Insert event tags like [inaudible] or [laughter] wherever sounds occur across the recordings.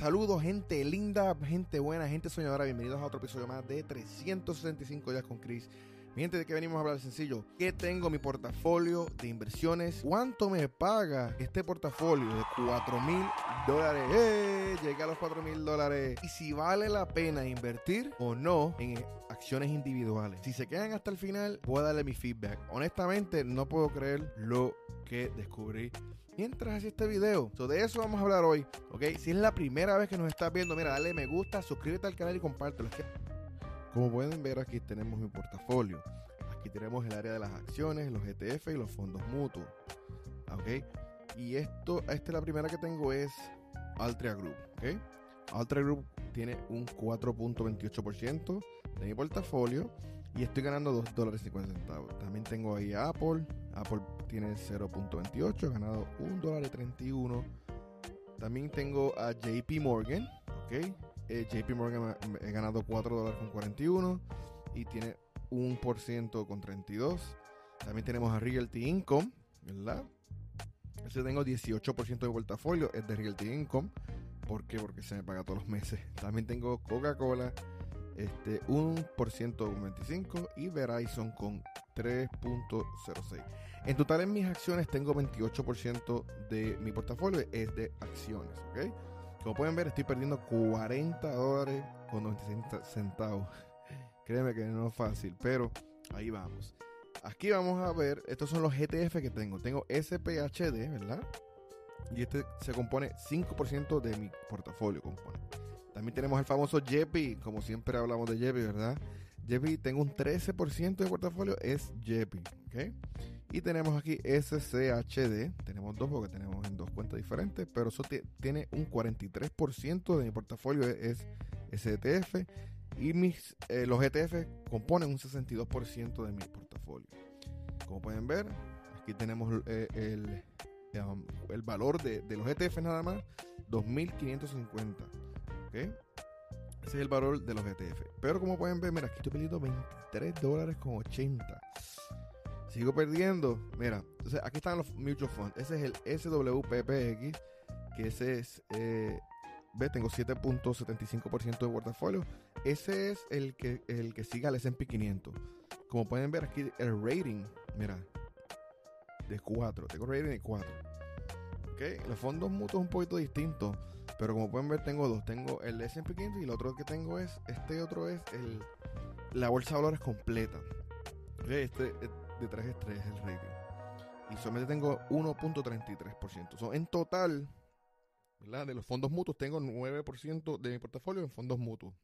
Saludos, gente linda, gente buena, gente soñadora. Bienvenidos a otro episodio más de 365 días con Chris. Mi gente, ¿de qué venimos a hablar? Sencillo. ¿Qué tengo mi portafolio de inversiones? ¿Cuánto me paga este portafolio de 4 mil dólares? ¡Eh! Llegué a los 4 mil dólares. Y si vale la pena invertir o no en acciones individuales. Si se quedan hasta el final, voy a darle mi feedback. Honestamente, no puedo creer lo que descubrí mientras hacía este video. So, de eso vamos a hablar hoy, ¿ok? Si es la primera vez que nos estás viendo, mira, dale me gusta, suscríbete al canal y compártelo. Como pueden ver, aquí tenemos mi portafolio. Aquí tenemos el área de las acciones, los ETF y los fondos mutuos, ¿ok? Y esto, esta es la primera que tengo es Altria Group, ¿ok? Altria Group tiene un 4.28% de mi portafolio y estoy ganando 2 dólares 50 centavos. También tengo ahí Apple. Apple tiene 0.28, he ganado 1 dólar y 31. También tengo a JP Morgan, ¿ok? Eh, JP Morgan he ganado 4 dólares con 41 y tiene 1% con 32. También tenemos a Realty Income, ¿verdad? Ese tengo 18% de portafolio, es de Realty Income. ¿Por qué? Porque se me paga todos los meses. [laughs] También tengo Coca-Cola, este, 1% con 25 y Verizon con 3.06. En total en mis acciones tengo 28% de mi portafolio es de acciones, ¿ok? Como pueden ver estoy perdiendo 40 dólares con 96 centavos. [laughs] Créeme que no es fácil, pero ahí vamos. Aquí vamos a ver, estos son los ETF que tengo. Tengo SPHD, ¿verdad? Y este se compone 5% de mi portafolio. Compone. También tenemos el famoso JEPI, como siempre hablamos de JEPI, ¿verdad? JEPI, tengo un 13% de portafolio, es JEPI, ¿ok? Y tenemos aquí SCHD, tenemos dos porque tenemos en dos cuentas diferentes, pero eso tiene un 43% de mi portafolio es SETF y mis, eh, los ETF componen un 62% de mi portafolio. Como pueden ver, aquí tenemos eh, el, um, el, valor de, de los ETF nada más, 2.550. Ese es el valor de los ETF. Pero como pueden ver, mira, aquí estoy perdiendo 23 dólares con 80. Sigo perdiendo. Mira, entonces aquí están los mutual funds. Ese es el SWPPX, que ese es, eh, ve, tengo 7.75% de portafolio. Ese es el que, el que sigue al S&P 500. Como pueden ver aquí, el rating, mira, de 4. Tengo rating de 4. Ok, los fondos mutuos un poquito distintos. Pero como pueden ver, tengo dos. Tengo el S&P 500 y el otro que tengo es, este otro es el, la bolsa de valores completa. Este de tres estrellas el rating. Y solamente tengo 1.33%. en total, ¿verdad? de los fondos mutuos, tengo 9% de mi portafolio en fondos mutuos.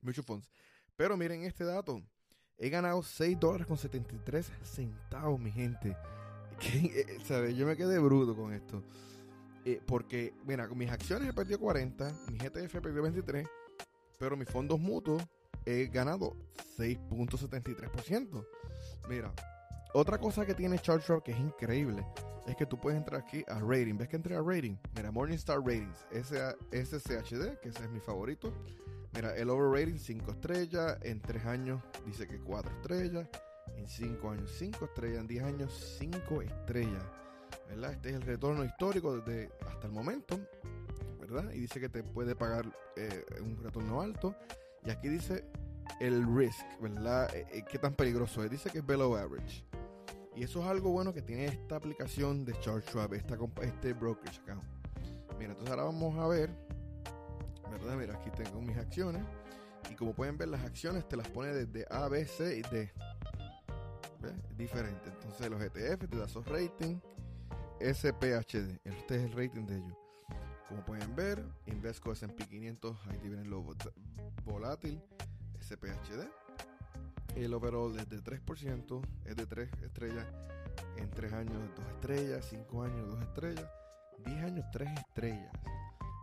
Mutual funds. Pero miren este dato. He ganado 6 dólares con 73 centavos, mi gente. [laughs] Eh, ¿Sabe? Yo me quedé bruto con esto. Eh, porque, mira, con mis acciones he perdido 40, mi GTF he perdido 23, pero mis fondos mutuos he ganado 6.73%. Mira, otra cosa que tiene Chartshop que es increíble es que tú puedes entrar aquí a rating. ¿Ves que entré a rating? Mira, Morningstar Ratings, SCHD, que ese es mi favorito. Mira, el overrating 5 estrellas, en 3 años dice que 4 estrellas, en 5 años 5 estrellas, en 10 años 5 estrellas. Este es el retorno histórico desde hasta el momento, ¿verdad? Y dice que te puede pagar eh, un retorno alto. Y aquí dice el risk, ¿verdad? Eh, eh, ¿Qué tan peligroso es? Dice que es below average. Y eso es algo bueno que tiene esta aplicación de Charles Schwab, esta, este brokerage account. Mira, entonces ahora vamos a ver, ¿verdad? Mira, aquí tengo mis acciones. Y como pueden ver, las acciones te las pone desde A, B, C y D. ¿Ves? Diferente. Entonces los ETF te da esos ratings SPHD. Este es el rating de ellos. Como pueden ver, Invesco S&P 500 ahí viene lo volátil SPHD. El overall es de 3%, es de 3 estrellas. En 3 años 2 estrellas, 5 años 2 estrellas, 10 años 3 estrellas.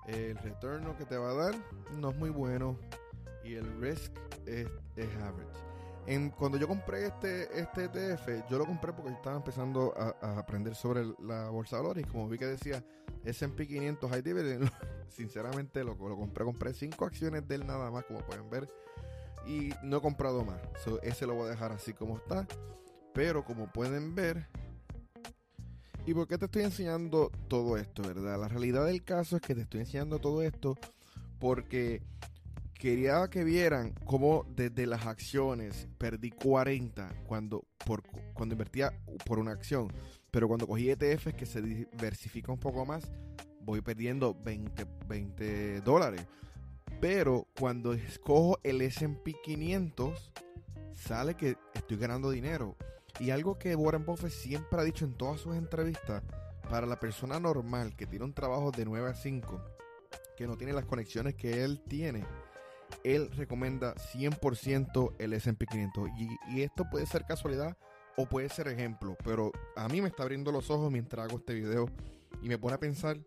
El retorno que te va a dar no es muy bueno y el risk es, es average cuando yo compré este, este ETF, yo lo compré porque estaba empezando a, aprender sobre la bolsa de valores. Como vi que decía SP 500 High Dividend, sinceramente lo, lo compré. Compré 5 acciones de él nada más, como pueden ver. Y no he comprado más. ese lo voy a dejar así como está. Pero como pueden ver, ¿Y por qué te estoy enseñando todo esto, verdad? La realidad del caso es que te estoy enseñando todo esto porque quería que vieran cómo desde las acciones perdí 40 cuando, por, cuando invertía por una acción. Pero cuando cogí ETFs que se diversifica un poco más, voy perdiendo 20, 20 dólares. Pero cuando escojo el SP 500, sale que estoy ganando dinero. Y algo que Warren Buffett siempre ha dicho en todas sus entrevistas, para la persona normal que tiene un trabajo de 9 a 5, que no tiene las conexiones que él tiene, él recomienda 100% el S&P 500. Y, esto puede ser casualidad o puede ser ejemplo, pero a mí me está abriendo los ojos mientras hago este video y me pone a pensar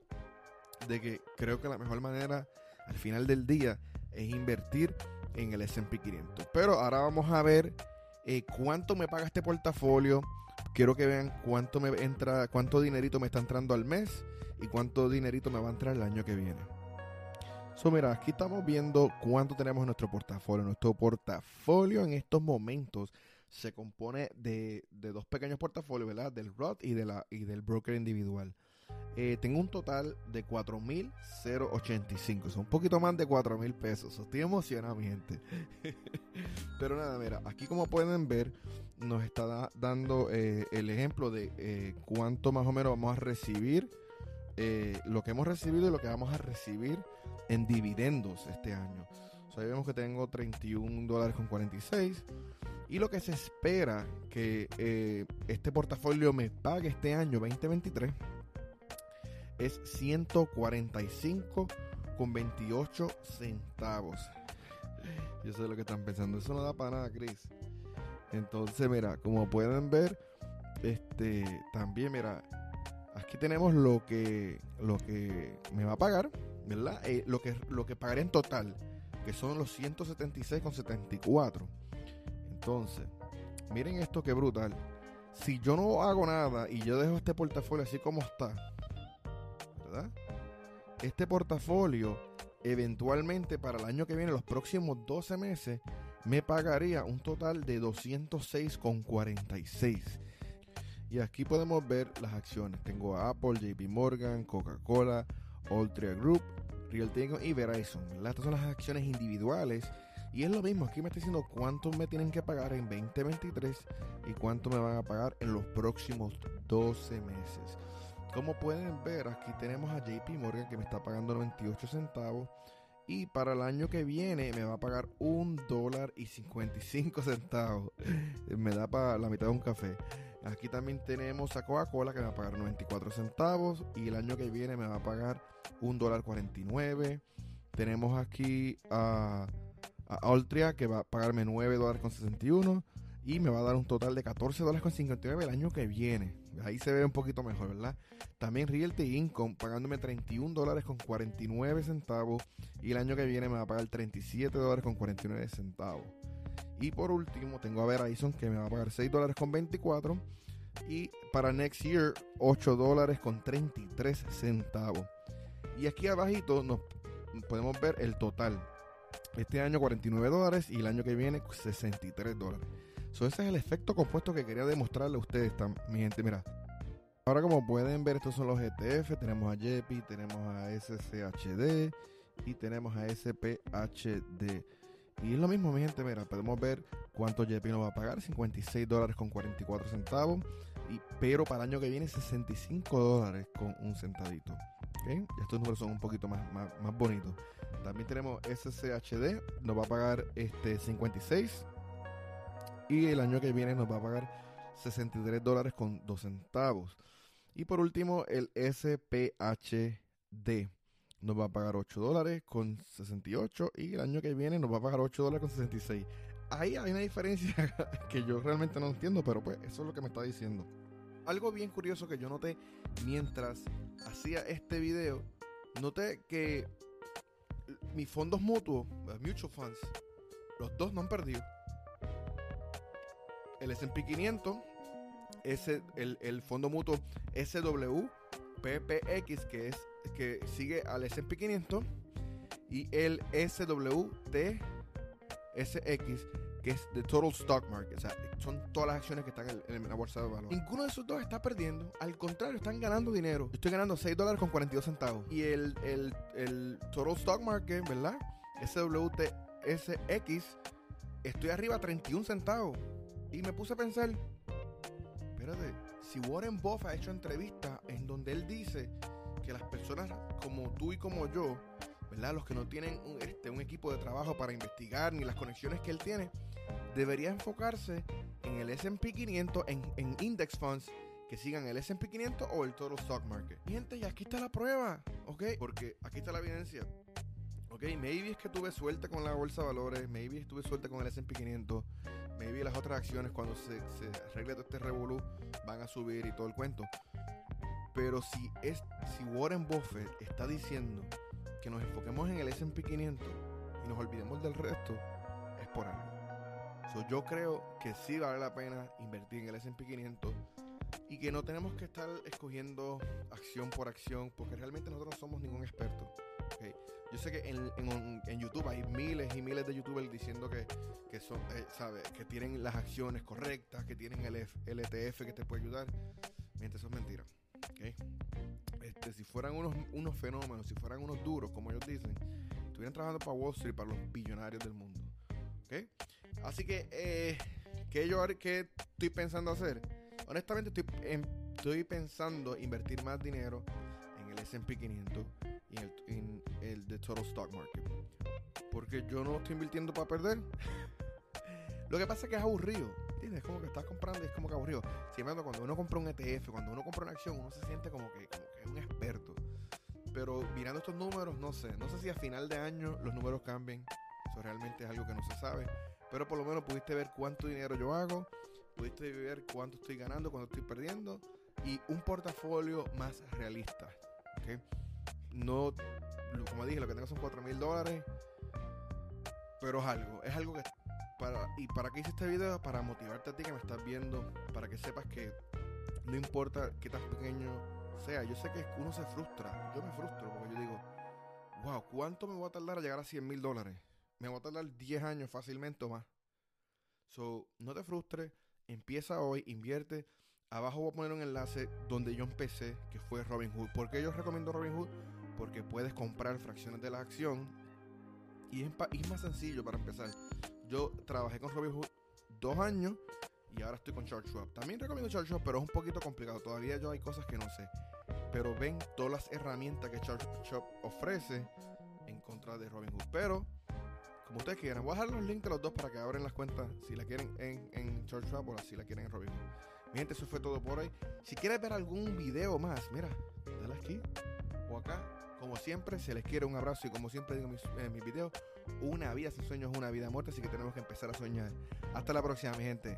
de que creo que la mejor manera al final del día es invertir en el S&P 500. Pero ahora vamos a ver eh, cuánto me paga este portafolio. Quiero que vean cuánto me entra, cuánto dinerito me está entrando al mes y cuánto dinerito me va a entrar el año que viene. So, mira, aquí estamos viendo cuánto tenemos en nuestro portafolio. Nuestro portafolio en estos momentos se compone de, dos pequeños portafolios, ¿verdad? Del Roth y, del broker individual. Eh, tengo un total de 4.085. Son un poquito más de 4.000 pesos. Estoy emocionado, mi gente. [laughs] Pero nada, mira, aquí como pueden ver, nos está dando eh, el ejemplo de eh, cuánto más o menos vamos a recibir. lo que hemos recibido y lo que vamos a recibir en dividendos este año. O sea, vemos que tengo 31 dólares con 46. Y lo que se espera que este portafolio me pague este año 2023 es 145 con 28 centavos. Yo sé lo que están pensando. Eso no da para nada, Chris. Entonces, mira, como pueden ver, este también, mira, aquí tenemos lo que lo que me va a pagar ¿verdad? Eh, lo, que, lo que pagaré en total, que son los 176,74. Entonces, miren esto que brutal. Si yo no hago nada y yo dejo este portafolio así como está, ¿verdad? Este portafolio eventualmente para el año que viene, los próximos 12 meses, me pagaría un total de 206,46. Y aquí podemos ver las acciones. Tengo Apple, JP Morgan, Coca-Cola, Altria Group, Realty y Verizon. Estas son las acciones individuales. Y es lo mismo, aquí me está diciendo cuánto me tienen que pagar en 2023 y cuánto me van a pagar en los próximos 12 meses. Como pueden ver, aquí tenemos a JP Morgan que me está pagando 98 centavos. Y para el año que viene me va a pagar un dólar y 55 centavos. [laughs] me da para la mitad de un café. Aquí también tenemos a Coca-Cola que me va a pagar 94 centavos y el año que viene me va a pagar un dólar 49. Tenemos aquí a, a Altria que va a pagarme 9 dólares con 61 y me va a dar un total de 14 dólares con 59 el año que viene. Ahí se ve un poquito mejor, ¿verdad? También Realty Income pagándome 31 dólares con 49 centavos y el año que viene me va a pagar 37 dólares con 49 centavos. Y por último, tengo a Verizon que me va a pagar 6 dólares con 24. Y para next year, 8 dólares con 33 centavos. Y aquí abajito nos podemos ver el total. Este año 49 dólares y el año que viene 63 dólares. Ese es el efecto compuesto que quería demostrarle a ustedes, mi gente. Mira, ahora como pueden ver, estos son los ETF. Tenemos a JEPI, tenemos a SCHD y tenemos a SPHD. Y es lo mismo, mi gente, mira, podemos ver cuánto JP nos va a pagar, 56 dólares con 44 centavos, y, pero para el año que viene 65 dólares con un centavito. ¿okay? Estos números son un poquito más, más, más, bonitos. También tenemos SCHD, nos va a pagar este 56 y el año que viene nos va a pagar 63 dólares con 2 centavos. Y por último, el SPHD nos va a pagar 8 dólares con 68 y el año que viene nos va a pagar 8 dólares con 66. Ahí hay una diferencia [laughs] que yo realmente no entiendo, pero pues eso es lo que me está diciendo. Algo bien curioso que yo noté mientras hacía este video, noté que mis fondos mutuos, mutual funds, los dos no han perdido. El S&P 500, ese, el, el fondo mutuo SWPPX, que es que sigue al S&P 500 y el SWT SX que es The Total Stock Market. O sea, son todas las acciones que están en, la bolsa de valores. Ninguno de esos dos está perdiendo. Al contrario, están ganando dinero. Yo estoy ganando 6 dólares con 42 centavos. Y el, el, el Total Stock Market, ¿verdad? SWTSX, estoy arriba a 31 centavos. Y me puse a pensar, espérate, si Warren Buffett ha hecho entrevistas en donde él dice que las personas como tú y como yo, ¿verdad? Los que no tienen un, este, un equipo de trabajo para investigar ni las conexiones que él tiene, debería enfocarse en el SP 500, en, en index funds que sigan el SP 500 o el Total Stock Market. Gente, y aquí está la prueba, ¿ok? Porque aquí está la evidencia. Ok, maybe es que tuve suerte con la bolsa de valores, maybe tuve suerte con el S&P 500, maybe las otras acciones cuando se, se arregle todo este revolú van a subir y todo el cuento. Pero si, es, si Warren Buffett está diciendo que nos enfoquemos en el S&P 500 y nos olvidemos del resto, es por algo. So, yo creo que sí vale la pena invertir en el S&P 500 y que no tenemos que estar escogiendo acción por acción porque realmente nosotros no somos ningún experto. Yo sé que en, en, YouTube hay miles y miles de youtubers diciendo que, que son, eh, ¿sabe? que tienen las acciones correctas, que tienen el, el ETF que te puede ayudar. Mientras eso es mentira. Okay. Este, si fueran unos, unos fenómenos, si fueran unos duros, como ellos dicen, estuvieran trabajando para Wall Street, para los billonarios del mundo. Okay. Así que, eh, ¿qué, yo, ¿qué estoy pensando hacer? Honestamente, estoy, estoy pensando invertir más dinero en el SP 500 Total Stock Market. Porque yo no estoy invirtiendo para perder. Lo que pasa es que es aburrido. ¿Entiendes? Es como que estás comprando y es como que aburrido. Siempre cuando uno compra un ETF, cuando uno compra una acción, uno se siente como que, como que es un experto. Pero mirando estos números, no sé. No sé si a final de año los números cambien. Eso realmente es algo que no se sabe. Pero por lo menos pudiste ver cuánto dinero yo hago. Pudiste ver cuánto estoy ganando, cuánto estoy perdiendo. Y un portafolio más realista. ¿okay? No, como dije, lo que tengo son 4 mil dólares. Pero es algo, es algo que para, y para qué hice este video, para motivarte a ti que me estás viendo, para que sepas que no importa qué tan pequeño sea, yo sé que uno se frustra, yo me frustro porque yo digo, wow, ¿cuánto me voy a tardar a llegar a 100 mil dólares? Me voy a tardar 10 años fácilmente o más. So, no te frustres, empieza hoy, invierte. Abajo voy a poner un enlace donde yo empecé, que fue Robinhood. ¿Por qué yo recomiendo Robinhood? Porque puedes comprar fracciones de la acción y es, y es más sencillo para empezar. Yo trabajé con Robinhood dos años y ahora estoy con Charles Schwab. También recomiendo Charles Schwab, pero es un poquito complicado. Todavía yo hay cosas que no sé. Pero ven todas las herramientas que Charles Schwab ofrece en contra de Robinhood. Pero, como ustedes quieran, voy a dejar los links de los dos para que abren las cuentas si la quieren en, en Charles Schwab o si la quieren en Robinhood. Mi gente, eso fue todo por hoy. Si quieres ver algún video más, mira, dale aquí acá. Como siempre, se les quiere un abrazo y como siempre digo en mis, en mis videos, una vida sin sueños es una vida muerta, así que tenemos que empezar a soñar. Hasta la próxima, mi gente.